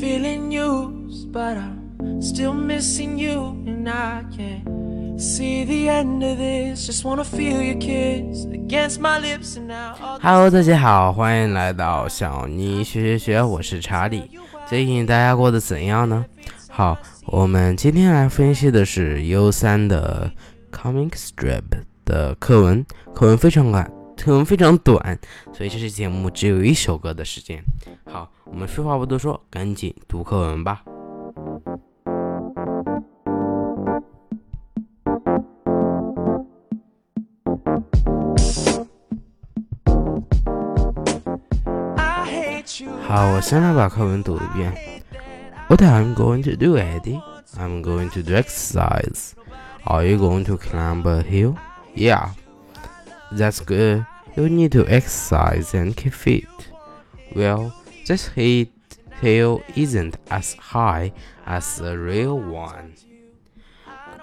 feeling used, but I'm still missing you, and I can't see the end of this. Just wanna feel your kiss against my lips, and now. Hello，大家好，欢迎来到小妮学学学，我是查理。最近大家过得怎样呢？好，我们今天来分析的是 U 三的 Comic Strip 的课文，课文非常短，课文非常短，所以这期节目只有一首歌的时间。好，我们废话不多说，赶紧读课文吧。好，我先来把课文读一遍。What I'm going to do, Eddie? I'm going to do exercise. Are you going to climb a hill? Yeah. That's good. You need to exercise and keep fit. Well, this heat tail isn't as high as the real one.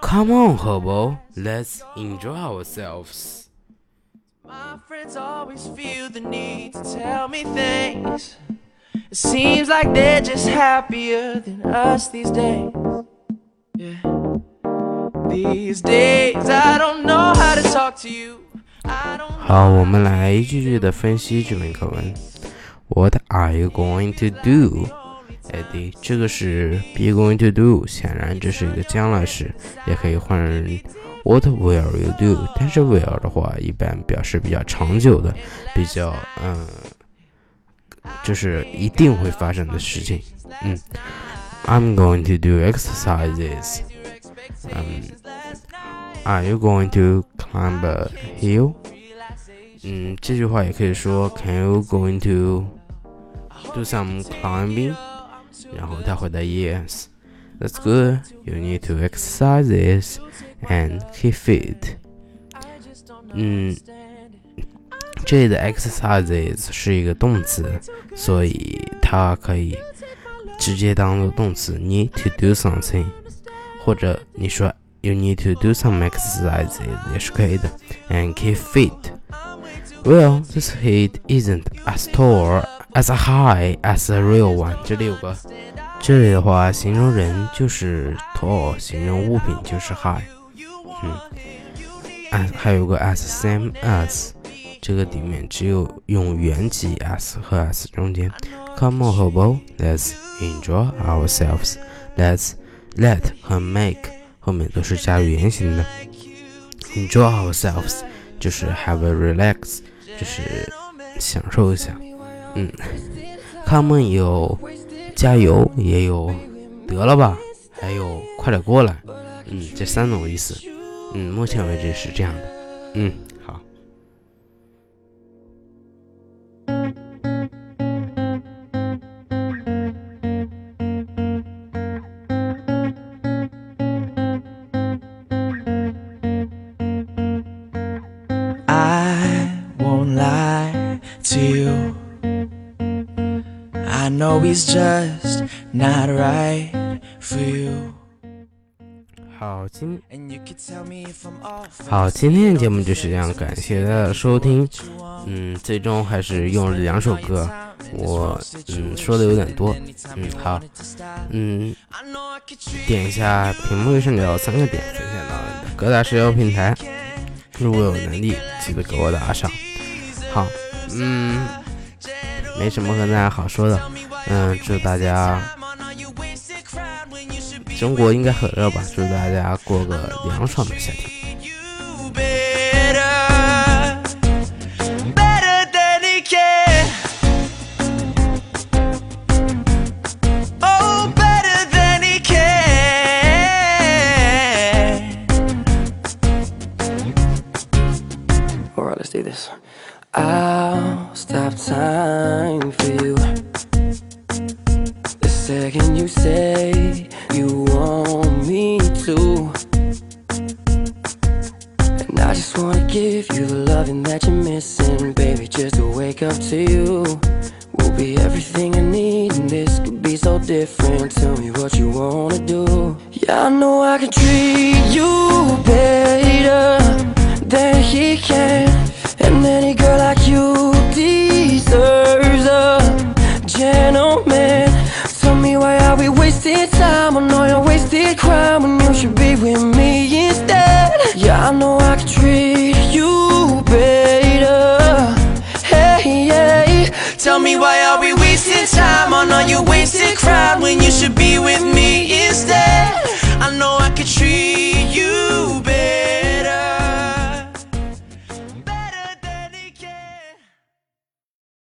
Come on, Hobo. Let's enjoy ourselves. My friends always feel the need to tell me things. It seems like they're just happier than us these days. Yeah. These days, I don't know how to talk to you. I don't 好，我们来一句句的分析这篇课文。What are you going to do? Eddie，这个是 be going to do，显然这是一个将来时，也可以换成 What will you do？但是 will 的话，一般表示比较长久的，比较嗯，就是一定会发生的事情。嗯，I'm going to do exercises。嗯，Are you going to I'm a hill？嗯，这句话也可以说 Can you going to do some climbing？然后他回答 Yes。That's good. You need to exercises and keep fit. 嗯，这里的 exercises 是一个动词，所以它可以直接当做动词 need to do something，或者你说 you need to do some exercises 也是可以的。And keep fit. Well, this heat isn't as tall as high as the real one. 这里有个，这里的话形容人就是 tall，形容物品就是 high。嗯，as 还有个 as same as，这个里面只有用原级 as 和 as 中间。Come on, hobo, let's enjoy ourselves. Let's let 和 make 后面都是加入原形的。Enjoy ourselves 就是 have a relax，就是享受一下。嗯，Come on 有加油，也有得了吧，还有快点过来。嗯，这三种意思。嗯，目前为止是这样的。嗯，know he's just not right for you. 好，今.好，今天的节目就是这样，感谢大家的收听。嗯，最终还是用了两首歌，我嗯说的有点多。嗯，好，嗯点一下屏幕右上角三个点，分享到你的各大社交平台。如果有能力，记得给我打赏。好，嗯，没什么跟大家好说的，嗯，祝大家中国应该很热吧？祝大家过个凉爽的夏天。Let's do this. Stop time for you. The second you say you want me to. And I just wanna give you the loving that you're missing, baby. Just to wake up to you will be everything I need, and this could be so different. Tell me what you wanna do. Yeah, I know I can treat you better than he can, and any girl like you I'm on all your wasted crime when you should be with me instead. Yeah, I know I can treat you better. Hey, hey Tell me why are we wasting time on all your wasted crime when you should be with me